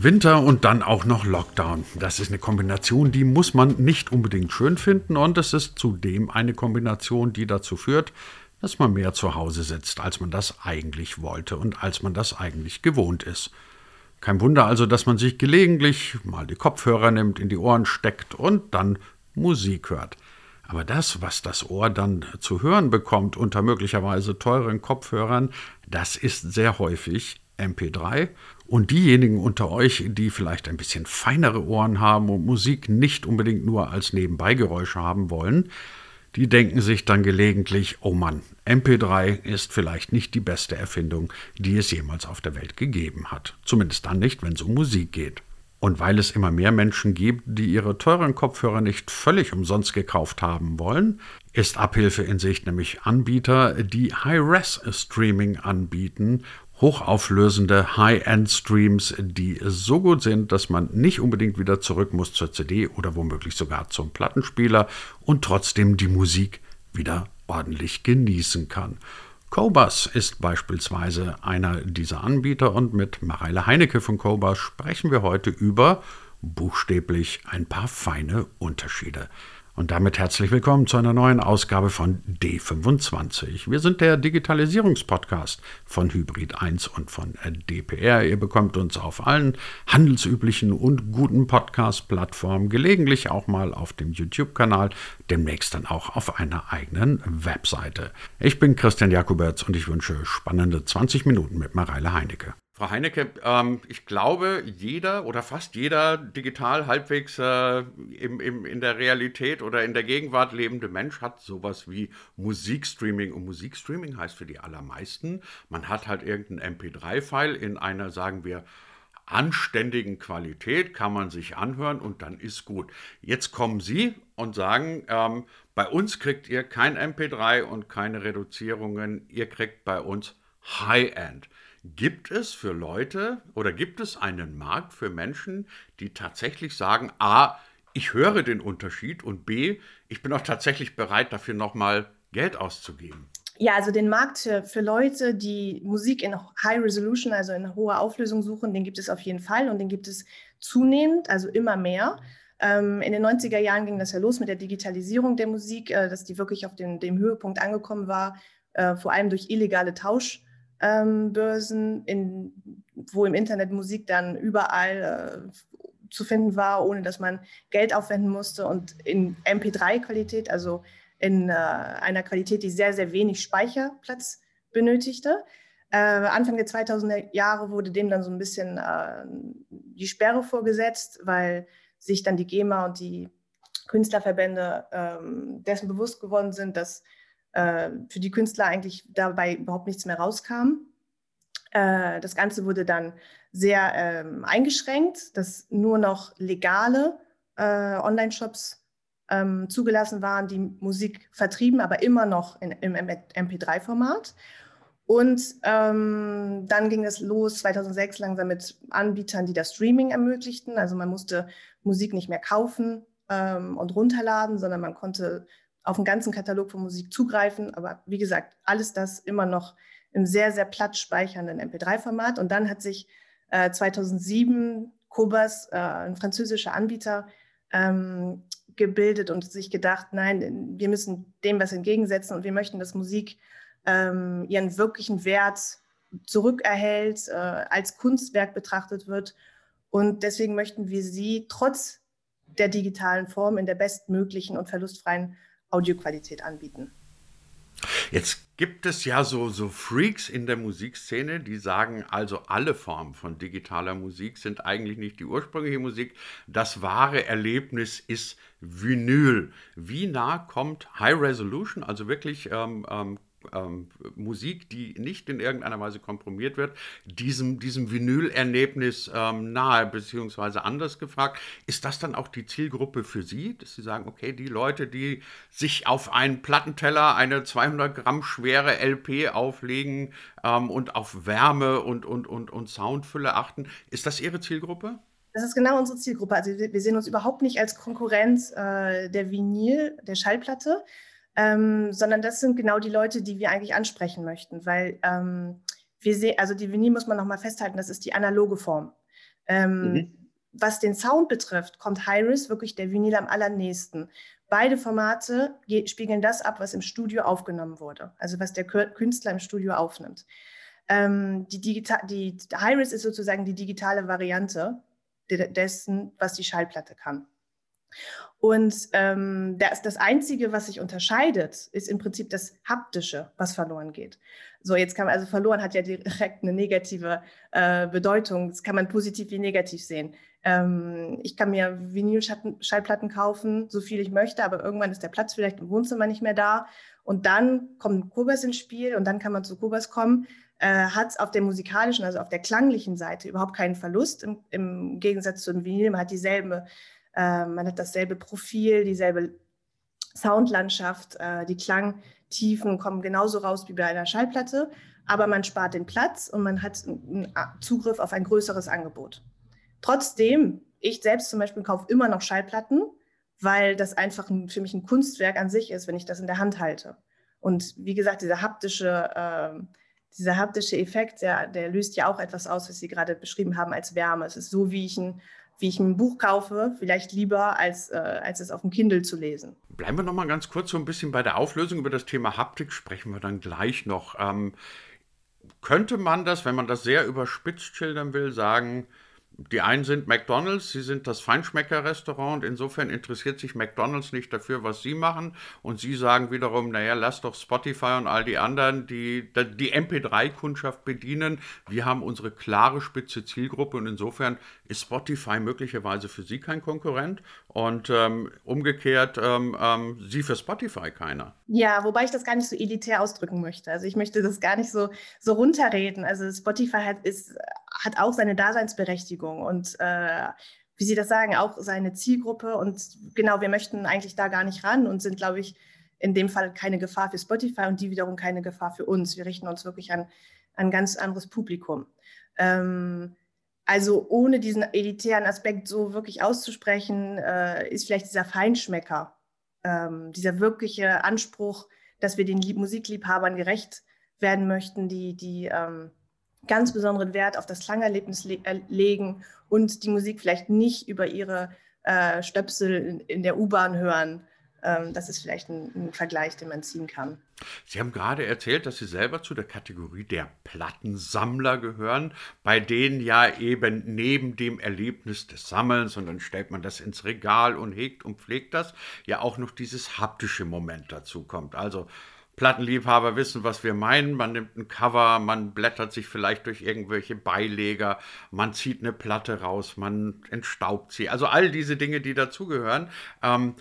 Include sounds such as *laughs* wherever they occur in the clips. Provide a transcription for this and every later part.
Winter und dann auch noch Lockdown. Das ist eine Kombination, die muss man nicht unbedingt schön finden und es ist zudem eine Kombination, die dazu führt, dass man mehr zu Hause sitzt, als man das eigentlich wollte und als man das eigentlich gewohnt ist. Kein Wunder also, dass man sich gelegentlich mal die Kopfhörer nimmt, in die Ohren steckt und dann Musik hört. Aber das, was das Ohr dann zu hören bekommt unter möglicherweise teuren Kopfhörern, das ist sehr häufig MP3 und diejenigen unter euch, die vielleicht ein bisschen feinere Ohren haben und Musik nicht unbedingt nur als Nebenbeigeräusche haben wollen, die denken sich dann gelegentlich, oh Mann, MP3 ist vielleicht nicht die beste Erfindung, die es jemals auf der Welt gegeben hat. Zumindest dann nicht, wenn es um Musik geht. Und weil es immer mehr Menschen gibt, die ihre teuren Kopfhörer nicht völlig umsonst gekauft haben wollen, ist Abhilfe in Sicht nämlich Anbieter, die High-Res-Streaming anbieten hochauflösende High-End-Streams, die so gut sind, dass man nicht unbedingt wieder zurück muss zur CD oder womöglich sogar zum Plattenspieler und trotzdem die Musik wieder ordentlich genießen kann. Cobus ist beispielsweise einer dieser Anbieter und mit Mareile Heinecke von Cobus sprechen wir heute über buchstäblich ein paar feine Unterschiede. Und damit herzlich willkommen zu einer neuen Ausgabe von D25. Wir sind der Digitalisierungspodcast von Hybrid 1 und von DPR. Ihr bekommt uns auf allen handelsüblichen und guten Podcast-Plattformen, gelegentlich auch mal auf dem YouTube-Kanal, demnächst dann auch auf einer eigenen Webseite. Ich bin Christian Jakuberts und ich wünsche spannende 20 Minuten mit Mareile Heinecke. Frau Heinecke, ähm, ich glaube, jeder oder fast jeder digital halbwegs äh, im, im, in der Realität oder in der Gegenwart lebende Mensch hat sowas wie Musikstreaming. Und Musikstreaming heißt für die allermeisten, man hat halt irgendeinen MP3-File in einer, sagen wir, anständigen Qualität, kann man sich anhören und dann ist gut. Jetzt kommen Sie und sagen, ähm, bei uns kriegt ihr kein MP3 und keine Reduzierungen, ihr kriegt bei uns High-End. Gibt es für Leute oder gibt es einen Markt für Menschen, die tatsächlich sagen, a, ich höre den Unterschied und b, ich bin auch tatsächlich bereit, dafür nochmal Geld auszugeben? Ja, also den Markt für Leute, die Musik in High Resolution, also in hoher Auflösung suchen, den gibt es auf jeden Fall und den gibt es zunehmend, also immer mehr. Ähm, in den 90er Jahren ging das ja los mit der Digitalisierung der Musik, äh, dass die wirklich auf den, dem Höhepunkt angekommen war, äh, vor allem durch illegale Tausch Börsen, in, wo im Internet Musik dann überall äh, zu finden war, ohne dass man Geld aufwenden musste und in MP3-Qualität, also in äh, einer Qualität, die sehr, sehr wenig Speicherplatz benötigte. Äh, Anfang der 2000er Jahre wurde dem dann so ein bisschen äh, die Sperre vorgesetzt, weil sich dann die GEMA und die Künstlerverbände ähm, dessen bewusst geworden sind, dass äh, für die Künstler eigentlich dabei überhaupt nichts mehr rauskam. Äh, das Ganze wurde dann sehr ähm, eingeschränkt, dass nur noch legale äh, Online-Shops ähm, zugelassen waren, die Musik vertrieben, aber immer noch in, im MP3-Format. Und ähm, dann ging es los 2006 langsam mit Anbietern, die das Streaming ermöglichten. Also man musste Musik nicht mehr kaufen ähm, und runterladen, sondern man konnte auf den ganzen Katalog von Musik zugreifen. Aber wie gesagt, alles das immer noch im sehr, sehr platt speichernden MP3-Format. Und dann hat sich äh, 2007 Cobas, äh, ein französischer Anbieter, ähm, gebildet und sich gedacht, nein, wir müssen dem was entgegensetzen und wir möchten, dass Musik ähm, ihren wirklichen Wert zurückerhält, äh, als Kunstwerk betrachtet wird. Und deswegen möchten wir sie trotz der digitalen Form in der bestmöglichen und verlustfreien Audioqualität anbieten. Jetzt gibt es ja so, so Freaks in der Musikszene, die sagen, also alle Formen von digitaler Musik sind eigentlich nicht die ursprüngliche Musik. Das wahre Erlebnis ist Vinyl. Wie nah kommt High Resolution, also wirklich ähm, ähm, ähm, Musik, die nicht in irgendeiner Weise kompromiert wird, diesem, diesem Vinyl-Erlebnis ähm, nahe, beziehungsweise anders gefragt, ist das dann auch die Zielgruppe für Sie, dass Sie sagen, okay, die Leute, die sich auf einen Plattenteller eine 200 Gramm schwere LP auflegen ähm, und auf Wärme und, und, und, und Soundfülle achten, ist das Ihre Zielgruppe? Das ist genau unsere Zielgruppe. Also wir, wir sehen uns überhaupt nicht als Konkurrenz äh, der Vinyl, der Schallplatte, ähm, sondern das sind genau die Leute, die wir eigentlich ansprechen möchten, weil ähm, wir sehen, also die Vinyl muss man nochmal festhalten, das ist die analoge Form. Ähm, mhm. Was den Sound betrifft, kommt Hi-Res wirklich der Vinyl am allernächsten. Beide Formate spiegeln das ab, was im Studio aufgenommen wurde, also was der Künstler im Studio aufnimmt. Ähm, die, Digita die Hi-Res ist sozusagen die digitale Variante dessen, was die Schallplatte kann. Und ähm, das, das Einzige, was sich unterscheidet, ist im Prinzip das Haptische, was verloren geht. So, jetzt kann man, also verloren hat ja direkt eine negative äh, Bedeutung. Das kann man positiv wie negativ sehen. Ähm, ich kann mir Vinyl-Schallplatten kaufen, so viel ich möchte, aber irgendwann ist der Platz vielleicht im Wohnzimmer nicht mehr da. Und dann kommt Kobas ins Spiel und dann kann man zu Kobas kommen. Äh, hat auf der musikalischen, also auf der klanglichen Seite überhaupt keinen Verlust im, im Gegensatz zu dem Vinyl. Man hat dieselbe man hat dasselbe Profil, dieselbe Soundlandschaft, äh, die Klangtiefen kommen genauso raus wie bei einer Schallplatte, aber man spart den Platz und man hat Zugriff auf ein größeres Angebot. Trotzdem, ich selbst zum Beispiel kaufe immer noch Schallplatten, weil das einfach ein, für mich ein Kunstwerk an sich ist, wenn ich das in der Hand halte. Und wie gesagt, dieser haptische, äh, dieser haptische Effekt, der, der löst ja auch etwas aus, was Sie gerade beschrieben haben als Wärme. Es ist so, wie ich ein wie ich ein Buch kaufe, vielleicht lieber, als, äh, als es auf dem Kindle zu lesen. Bleiben wir noch mal ganz kurz so ein bisschen bei der Auflösung. Über das Thema Haptik sprechen wir dann gleich noch. Ähm, könnte man das, wenn man das sehr überspitzt schildern will, sagen, die einen sind McDonald's, sie sind das Feinschmecker-Restaurant. Insofern interessiert sich McDonald's nicht dafür, was sie machen. Und sie sagen wiederum, naja, lass doch Spotify und all die anderen, die die MP3-Kundschaft bedienen. Wir haben unsere klare spitze Zielgruppe und insofern ist Spotify möglicherweise für sie kein Konkurrent und ähm, umgekehrt ähm, ähm, sie für Spotify keiner. Ja, wobei ich das gar nicht so elitär ausdrücken möchte. Also ich möchte das gar nicht so, so runterreden. Also Spotify hat, ist, hat auch seine Daseinsberechtigung und äh, wie Sie das sagen, auch seine Zielgruppe. Und genau, wir möchten eigentlich da gar nicht ran und sind, glaube ich, in dem Fall keine Gefahr für Spotify und die wiederum keine Gefahr für uns. Wir richten uns wirklich an ein ganz anderes Publikum. Ähm, also ohne diesen elitären Aspekt so wirklich auszusprechen, äh, ist vielleicht dieser Feinschmecker, ähm, dieser wirkliche Anspruch, dass wir den Musikliebhabern gerecht werden möchten, die, die ähm, ganz besonderen Wert auf das Klangerlebnis le äh, legen und die Musik vielleicht nicht über ihre äh, Stöpsel in, in der U-Bahn hören, ähm, das ist vielleicht ein, ein, Vergleich, den man ziehen kann. Sie haben gerade erzählt, dass Sie selber zu der Kategorie der Plattensammler gehören, bei denen ja eben neben dem Erlebnis des Sammelns, und dann stellt man das ins Regal und hegt und pflegt das, ja auch noch dieses haptische Moment dazu kommt. Also Plattenliebhaber wissen, was wir meinen. Man nimmt ein Cover, man blättert sich vielleicht durch irgendwelche Beileger, man zieht eine Platte raus, man entstaubt sie. Also all diese Dinge, die dazugehören. Ähm,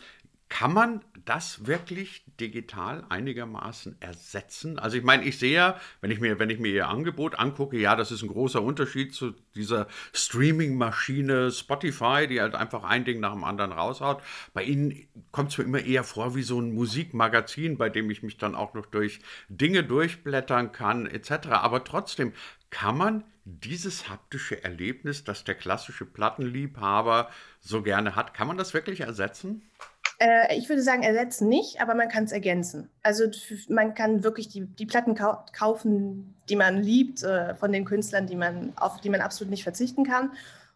kann man das wirklich digital einigermaßen ersetzen? Also ich meine, ich sehe ja, wenn ich mir, wenn ich mir Ihr Angebot angucke, ja, das ist ein großer Unterschied zu dieser Streaming-Maschine Spotify, die halt einfach ein Ding nach dem anderen raushaut. Bei Ihnen kommt es mir immer eher vor wie so ein Musikmagazin, bei dem ich mich dann auch noch durch Dinge durchblättern kann, etc. Aber trotzdem, kann man dieses haptische Erlebnis, das der klassische Plattenliebhaber so gerne hat, kann man das wirklich ersetzen? Äh, ich würde sagen, ersetzen nicht, aber man kann es ergänzen. Also man kann wirklich die, die Platten kau kaufen, die man liebt, äh, von den Künstlern, die man, auf die man absolut nicht verzichten kann.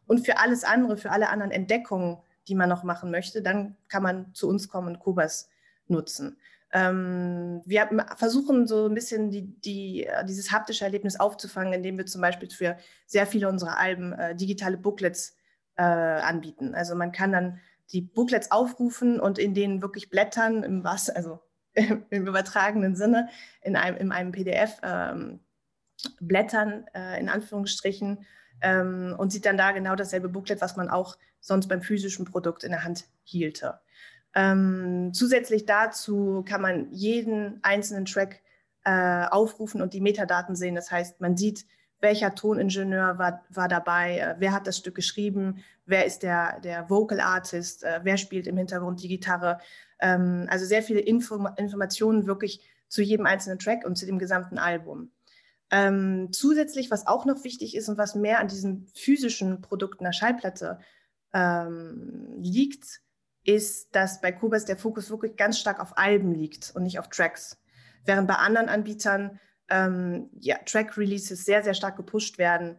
Und für alles andere, für alle anderen Entdeckungen, die man noch machen möchte, dann kann man zu uns kommen und Kubas nutzen. Ähm, wir versuchen so ein bisschen die, die, äh, dieses haptische Erlebnis aufzufangen, indem wir zum Beispiel für sehr viele unserer Alben äh, digitale Booklets äh, anbieten. Also man kann dann die Booklets aufrufen und in denen wirklich blättern, im was, also *laughs* im übertragenen Sinne, in einem, in einem PDF ähm, blättern, äh, in Anführungsstrichen, ähm, und sieht dann da genau dasselbe Booklet, was man auch sonst beim physischen Produkt in der Hand hielte. Ähm, zusätzlich dazu kann man jeden einzelnen Track äh, aufrufen und die Metadaten sehen. Das heißt, man sieht, welcher Toningenieur war, war dabei, äh, wer hat das Stück geschrieben, wer ist der, der Vocal Artist, äh, wer spielt im Hintergrund die Gitarre. Ähm, also sehr viele Info Informationen wirklich zu jedem einzelnen Track und zu dem gesamten Album. Ähm, zusätzlich, was auch noch wichtig ist und was mehr an diesen physischen Produkten der Schallplatte ähm, liegt, ist, dass bei Kubas der Fokus wirklich ganz stark auf Alben liegt und nicht auf Tracks. Während bei anderen Anbietern ähm, ja, Track-Releases sehr, sehr stark gepusht werden,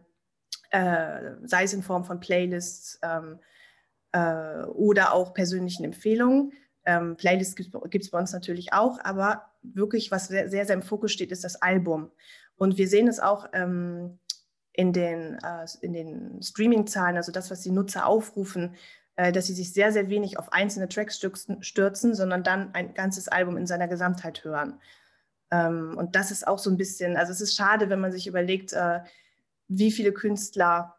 äh, sei es in Form von Playlists ähm, äh, oder auch persönlichen Empfehlungen. Ähm, Playlists gibt es bei uns natürlich auch, aber wirklich, was sehr, sehr, sehr im Fokus steht, ist das Album. Und wir sehen es auch ähm, in den, äh, den Streaming-Zahlen, also das, was die Nutzer aufrufen, äh, dass sie sich sehr, sehr wenig auf einzelne Tracks stürzen, stürzen, sondern dann ein ganzes Album in seiner Gesamtheit hören. Ähm, und das ist auch so ein bisschen, also es ist schade, wenn man sich überlegt, äh, wie viele Künstler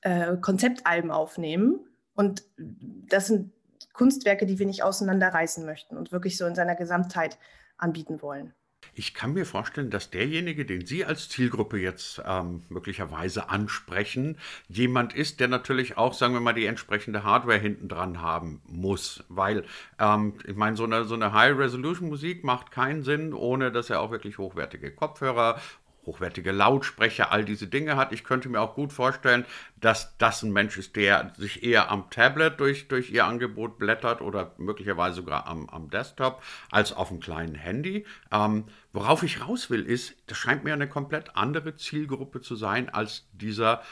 äh, Konzeptalben aufnehmen. Und das sind Kunstwerke, die wir nicht auseinanderreißen möchten und wirklich so in seiner Gesamtheit anbieten wollen. Ich kann mir vorstellen, dass derjenige, den Sie als Zielgruppe jetzt ähm, möglicherweise ansprechen, jemand ist, der natürlich auch, sagen wir mal, die entsprechende Hardware hinten dran haben muss. Weil, ähm, ich meine, so eine, so eine High-Resolution-Musik macht keinen Sinn, ohne dass er auch wirklich hochwertige Kopfhörer hochwertige Lautsprecher, all diese Dinge hat. Ich könnte mir auch gut vorstellen, dass das ein Mensch ist, der sich eher am Tablet durch, durch ihr Angebot blättert oder möglicherweise sogar am, am Desktop als auf einem kleinen Handy. Ähm, worauf ich raus will, ist, das scheint mir eine komplett andere Zielgruppe zu sein als dieser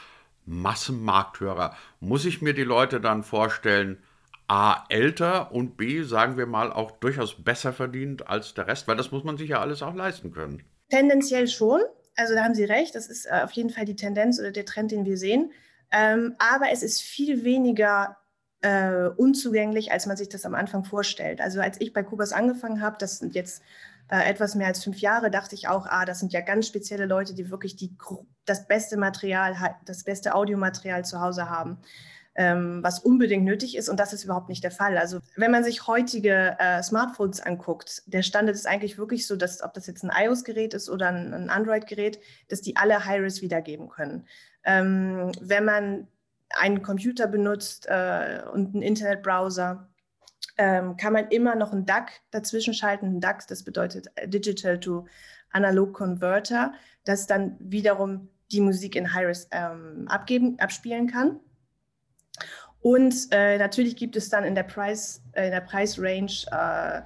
Massenmarkthörer. Muss ich mir die Leute dann vorstellen, A, älter und B, sagen wir mal, auch durchaus besser verdient als der Rest, weil das muss man sich ja alles auch leisten können. Tendenziell schon. Also da haben Sie recht, das ist äh, auf jeden Fall die Tendenz oder der Trend, den wir sehen. Ähm, aber es ist viel weniger äh, unzugänglich, als man sich das am Anfang vorstellt. Also als ich bei Kubas angefangen habe, das sind jetzt äh, etwas mehr als fünf Jahre, dachte ich auch, ah, das sind ja ganz spezielle Leute, die wirklich die, das beste Material, das beste Audiomaterial zu Hause haben ähm, was unbedingt nötig ist. Und das ist überhaupt nicht der Fall. Also wenn man sich heutige äh, Smartphones anguckt, der Standard ist eigentlich wirklich so, dass ob das jetzt ein iOS-Gerät ist oder ein, ein Android-Gerät, dass die alle High-Res wiedergeben können. Ähm, wenn man einen Computer benutzt äh, und einen Internetbrowser, ähm, kann man immer noch einen DAC dazwischen schalten. Ein DAC, das bedeutet Digital to Analog Converter, das dann wiederum die Musik in High-Res ähm, abspielen kann. Und äh, natürlich gibt es dann in der, Preis, äh, in der Preisrange, äh,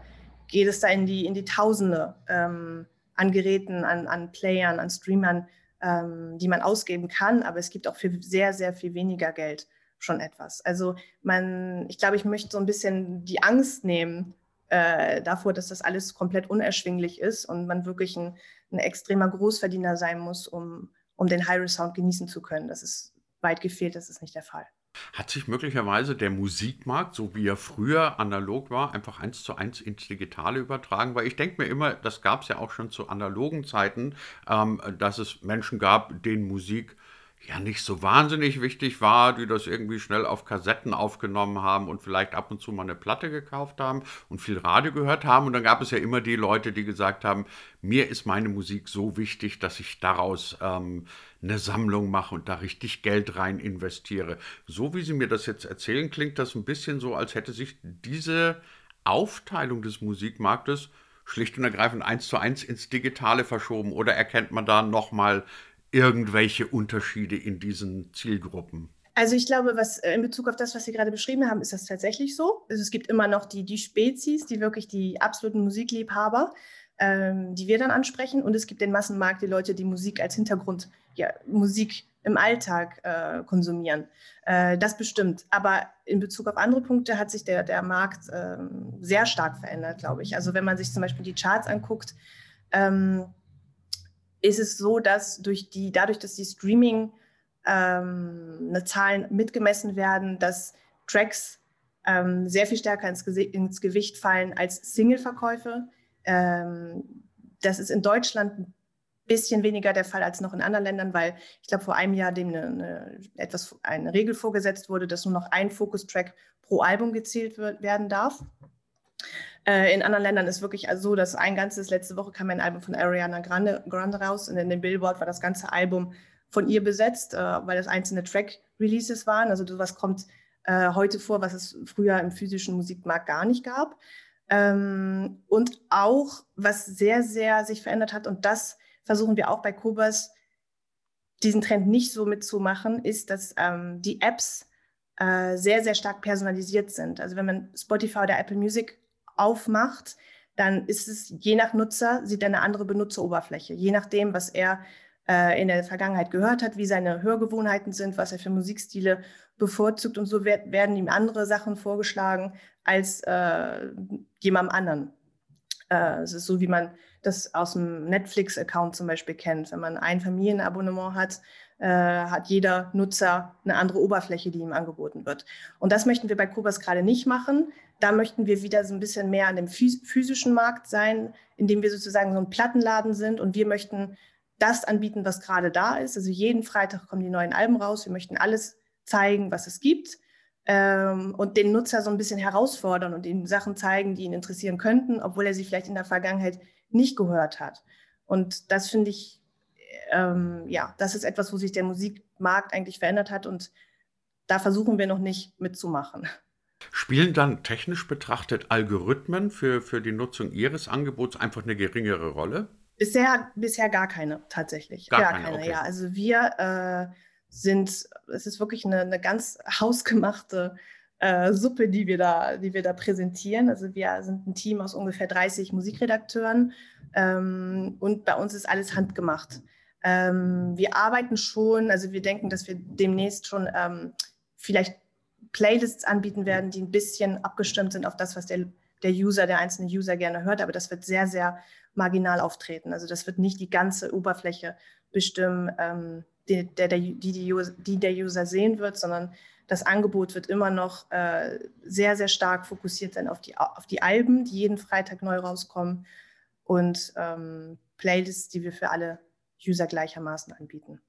geht es da in die, in die Tausende ähm, an Geräten, an, an Playern, an Streamern, ähm, die man ausgeben kann. Aber es gibt auch für sehr, sehr viel weniger Geld schon etwas. Also man, ich glaube, ich möchte so ein bisschen die Angst nehmen äh, davor, dass das alles komplett unerschwinglich ist und man wirklich ein, ein extremer Großverdiener sein muss, um, um den High-Sound genießen zu können. Das ist weit gefehlt, das ist nicht der Fall. Hat sich möglicherweise der Musikmarkt, so wie er früher analog war, einfach eins zu eins ins Digitale übertragen? Weil ich denke mir immer, das gab es ja auch schon zu analogen Zeiten, ähm, dass es Menschen gab, denen Musik ja nicht so wahnsinnig wichtig war, die das irgendwie schnell auf Kassetten aufgenommen haben und vielleicht ab und zu mal eine Platte gekauft haben und viel Radio gehört haben. Und dann gab es ja immer die Leute, die gesagt haben, mir ist meine Musik so wichtig, dass ich daraus ähm, eine Sammlung mache und da richtig Geld rein investiere. So wie Sie mir das jetzt erzählen, klingt das ein bisschen so, als hätte sich diese Aufteilung des Musikmarktes schlicht und ergreifend eins zu eins ins Digitale verschoben. Oder erkennt man da nochmal irgendwelche Unterschiede in diesen Zielgruppen? Also ich glaube, was äh, in Bezug auf das, was Sie gerade beschrieben haben, ist das tatsächlich so. Also es gibt immer noch die, die Spezies, die wirklich die absoluten Musikliebhaber, ähm, die wir dann ansprechen. Und es gibt den Massenmarkt, die Leute, die Musik als Hintergrund, ja, Musik im Alltag äh, konsumieren. Äh, das bestimmt. Aber in Bezug auf andere Punkte hat sich der, der Markt äh, sehr stark verändert, glaube ich. Also wenn man sich zum Beispiel die Charts anguckt, ähm, ist es so, dass durch die, dadurch, dass die Streaming ähm, Zahlen mitgemessen werden, dass Tracks ähm, sehr viel stärker ins, ins, Gewicht fallen als Single-Verkäufe. Ähm, das ist in Deutschland ein bisschen weniger der Fall als noch in anderen Ländern, weil ich glaube, vor einem Jahr dem eine, eine, etwas, eine Regel vorgesetzt wurde, dass nur noch ein Focus-Track pro Album gezählt wird, werden darf. Äh, in anderen Ländern ist wirklich also so, dass ein ganzes, letzte Woche kam ein Album von Ariana Grande, Grande raus und in dem Billboard war das ganze Album von ihr besetzt, äh, weil das einzelne Track-Releases waren. Also sowas kommt äh, heute vor, was es früher im physischen Musikmarkt gar nicht gab. Ähm, und auch, was sehr, sehr sich verändert hat, und das versuchen wir auch bei Kobas, diesen Trend nicht so mitzumachen, ist, dass ähm, die Apps äh, sehr, sehr stark personalisiert sind. Also wenn man Spotify oder Apple Music aufmacht, dann ist es je nach Nutzer, sieht er eine andere Benutzeroberfläche. Je nachdem, was er äh, in der Vergangenheit gehört hat, wie seine Hörgewohnheiten sind, was er für Musikstile bevorzugt und so werd, werden ihm andere Sachen vorgeschlagen als äh, jemandem anderen. Äh, es ist so, wie man das aus dem Netflix-Account zum Beispiel kennt. Wenn man ein Familienabonnement hat, äh, hat jeder Nutzer eine andere Oberfläche, die ihm angeboten wird. Und das möchten wir bei Kubas gerade nicht machen. Da möchten wir wieder so ein bisschen mehr an dem physischen Markt sein, indem wir sozusagen so ein Plattenladen sind und wir möchten das anbieten, was gerade da ist. Also jeden Freitag kommen die neuen Alben raus. Wir möchten alles zeigen, was es gibt ähm, und den Nutzer so ein bisschen herausfordern und ihm Sachen zeigen, die ihn interessieren könnten, obwohl er sie vielleicht in der Vergangenheit nicht gehört hat. Und das finde ich, ähm, ja, das ist etwas, wo sich der Musikmarkt eigentlich verändert hat und da versuchen wir noch nicht mitzumachen. Spielen dann technisch betrachtet Algorithmen für, für die Nutzung Ihres Angebots einfach eine geringere Rolle? Bisher, bisher gar keine, tatsächlich. Gar, gar keine, keine okay. ja. Also wir äh, sind, es ist wirklich eine, eine ganz hausgemachte äh, Suppe, die wir, da, die wir da präsentieren. Also wir sind ein Team aus ungefähr 30 Musikredakteuren ähm, und bei uns ist alles handgemacht. Ähm, wir arbeiten schon, also wir denken, dass wir demnächst schon ähm, vielleicht Playlists anbieten werden, die ein bisschen abgestimmt sind auf das, was der, der User, der einzelne User gerne hört, aber das wird sehr, sehr marginal auftreten. Also das wird nicht die ganze Oberfläche bestimmen, ähm, die, der, der, die, die, User, die der User sehen wird, sondern das Angebot wird immer noch äh, sehr, sehr stark fokussiert sein auf die, auf die Alben, die jeden Freitag neu rauskommen und ähm, Playlists, die wir für alle User gleichermaßen anbieten.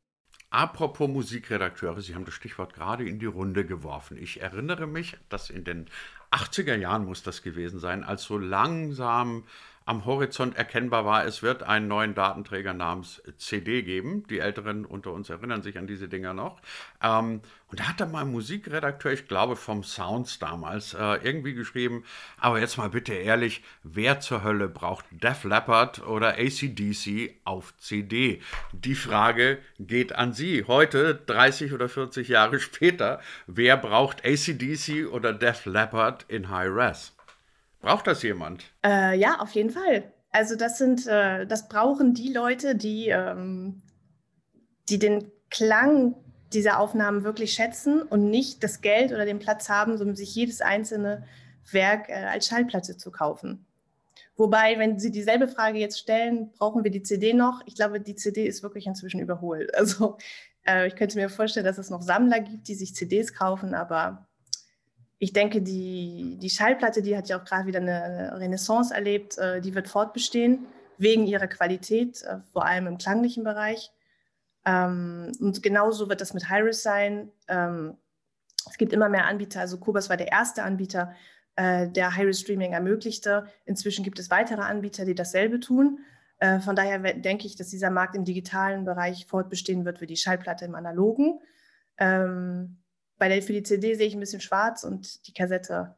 Apropos Musikredakteure, Sie haben das Stichwort gerade in die Runde geworfen. Ich erinnere mich, dass in den 80er Jahren muss das gewesen sein, als so langsam am Horizont erkennbar war, es wird einen neuen Datenträger namens CD geben. Die Älteren unter uns erinnern sich an diese Dinger noch. Ähm, und da hat dann mal ein Musikredakteur, ich glaube vom Sounds damals, äh, irgendwie geschrieben, aber jetzt mal bitte ehrlich, wer zur Hölle braucht Def Leppard oder ACDC auf CD? Die Frage geht an Sie. Heute, 30 oder 40 Jahre später, wer braucht ACDC oder Def Leppard in High Res? Braucht das jemand? Äh, ja, auf jeden Fall. Also das sind, äh, das brauchen die Leute, die, ähm, die den Klang dieser Aufnahmen wirklich schätzen und nicht das Geld oder den Platz haben, um sich jedes einzelne Werk äh, als Schallplatte zu kaufen. Wobei, wenn Sie dieselbe Frage jetzt stellen, brauchen wir die CD noch? Ich glaube, die CD ist wirklich inzwischen überholt. Also äh, ich könnte mir vorstellen, dass es noch Sammler gibt, die sich CDs kaufen, aber ich denke, die, die Schallplatte, die hat ja auch gerade wieder eine Renaissance erlebt, äh, die wird fortbestehen wegen ihrer Qualität, äh, vor allem im klanglichen Bereich. Ähm, und genauso wird das mit Hyris sein. Ähm, es gibt immer mehr Anbieter, also Kubas war der erste Anbieter, äh, der Hyris Streaming ermöglichte. Inzwischen gibt es weitere Anbieter, die dasselbe tun. von daher denke ich, dass dieser Markt im digitalen Bereich fortbestehen wird wie die Schallplatte im analogen. Ähm, bei der, für die CD sehe ich ein bisschen schwarz und die Kassette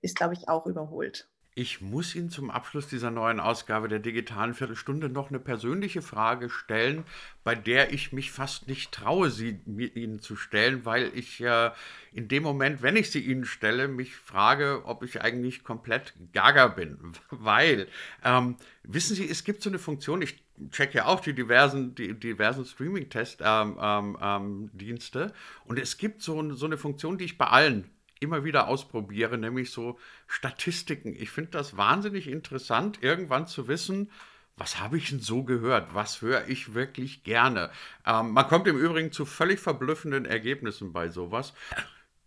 ist, glaube ich, auch überholt. Ich muss Ihnen zum Abschluss dieser neuen Ausgabe der digitalen Viertelstunde noch eine persönliche Frage stellen, bei der ich mich fast nicht traue, sie Ihnen zu stellen, weil ich äh, in dem Moment, wenn ich sie Ihnen stelle, mich frage, ob ich eigentlich komplett gaga bin. *laughs* Weil, ähm, wissen Sie, es gibt so eine Funktion, ich check ja auch die diversen, die diversen Streaming-Test-Dienste ähm, ähm, ähm und es gibt so, so eine Funktion, die ich bei allen immer wieder ausprobiere, nämlich so Statistiken. Ich finde das wahnsinnig interessant, irgendwann zu wissen, was habe ich denn so gehört? Was höre ich wirklich gerne? Ähm, man kommt im Übrigen zu völlig verblüffenden Ergebnissen bei sowas.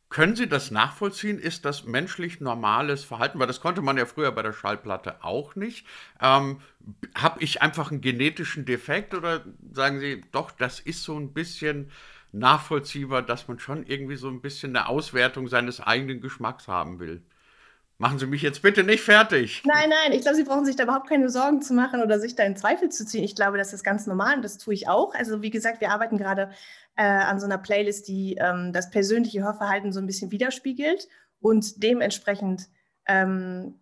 Können Sie das nachvollziehen? Ist das menschlich normales Verhalten? Weil das konnte man ja früher bei der Schallplatte auch nicht. Ähm, Habe ich einfach einen genetischen Defekt oder sagen Sie, doch, das ist so ein bisschen nachvollziehbar, dass man schon irgendwie so ein bisschen eine Auswertung seines eigenen Geschmacks haben will? Machen Sie mich jetzt bitte nicht fertig. Nein, nein, ich glaube, Sie brauchen sich da überhaupt keine Sorgen zu machen oder sich da in Zweifel zu ziehen. Ich glaube, das ist ganz normal und das tue ich auch. Also wie gesagt, wir arbeiten gerade äh, an so einer Playlist, die ähm, das persönliche Hörverhalten so ein bisschen widerspiegelt und dementsprechend ähm,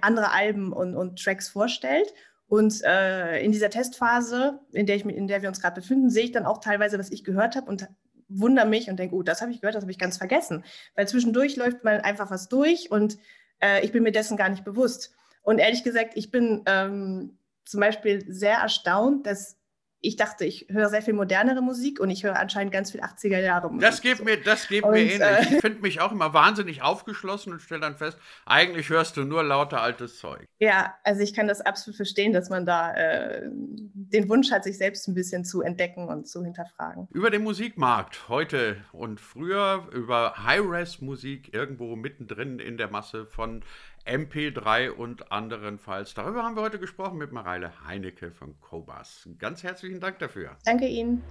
andere Alben und, und, Tracks vorstellt. Und äh, in dieser Testphase, in der, ich, in der wir uns gerade befinden, sehe ich dann auch teilweise, was ich gehört habe und wundere mich und denke, oh, das habe ich gehört, das habe ich ganz vergessen. Weil zwischendurch läuft mal einfach was durch und äh, ich bin mir dessen gar nicht bewusst. Und ehrlich gesagt, ich bin ähm, zum Beispiel sehr erstaunt, dass ich dachte, ich höre sehr viel modernere Musik und ich höre anscheinend ganz viel 80er Jahre Musik. Das geht mir, das geht und, mir ähnlich. Äh, ich finde mich auch immer wahnsinnig aufgeschlossen und stelle dann fest, eigentlich hörst du nur lauter altes Zeug. Ja, also ich kann das absolut verstehen, dass man da äh, den Wunsch hat, sich selbst ein bisschen zu entdecken und zu hinterfragen. Über den Musikmarkt heute und früher, über High-Res-Musik irgendwo mittendrin in der Masse von MP3 und anderenfalls. Darüber haben wir heute gesprochen mit Mareile Heinecke von Cobas. Ganz herzlichen Dank dafür. Danke Ihnen.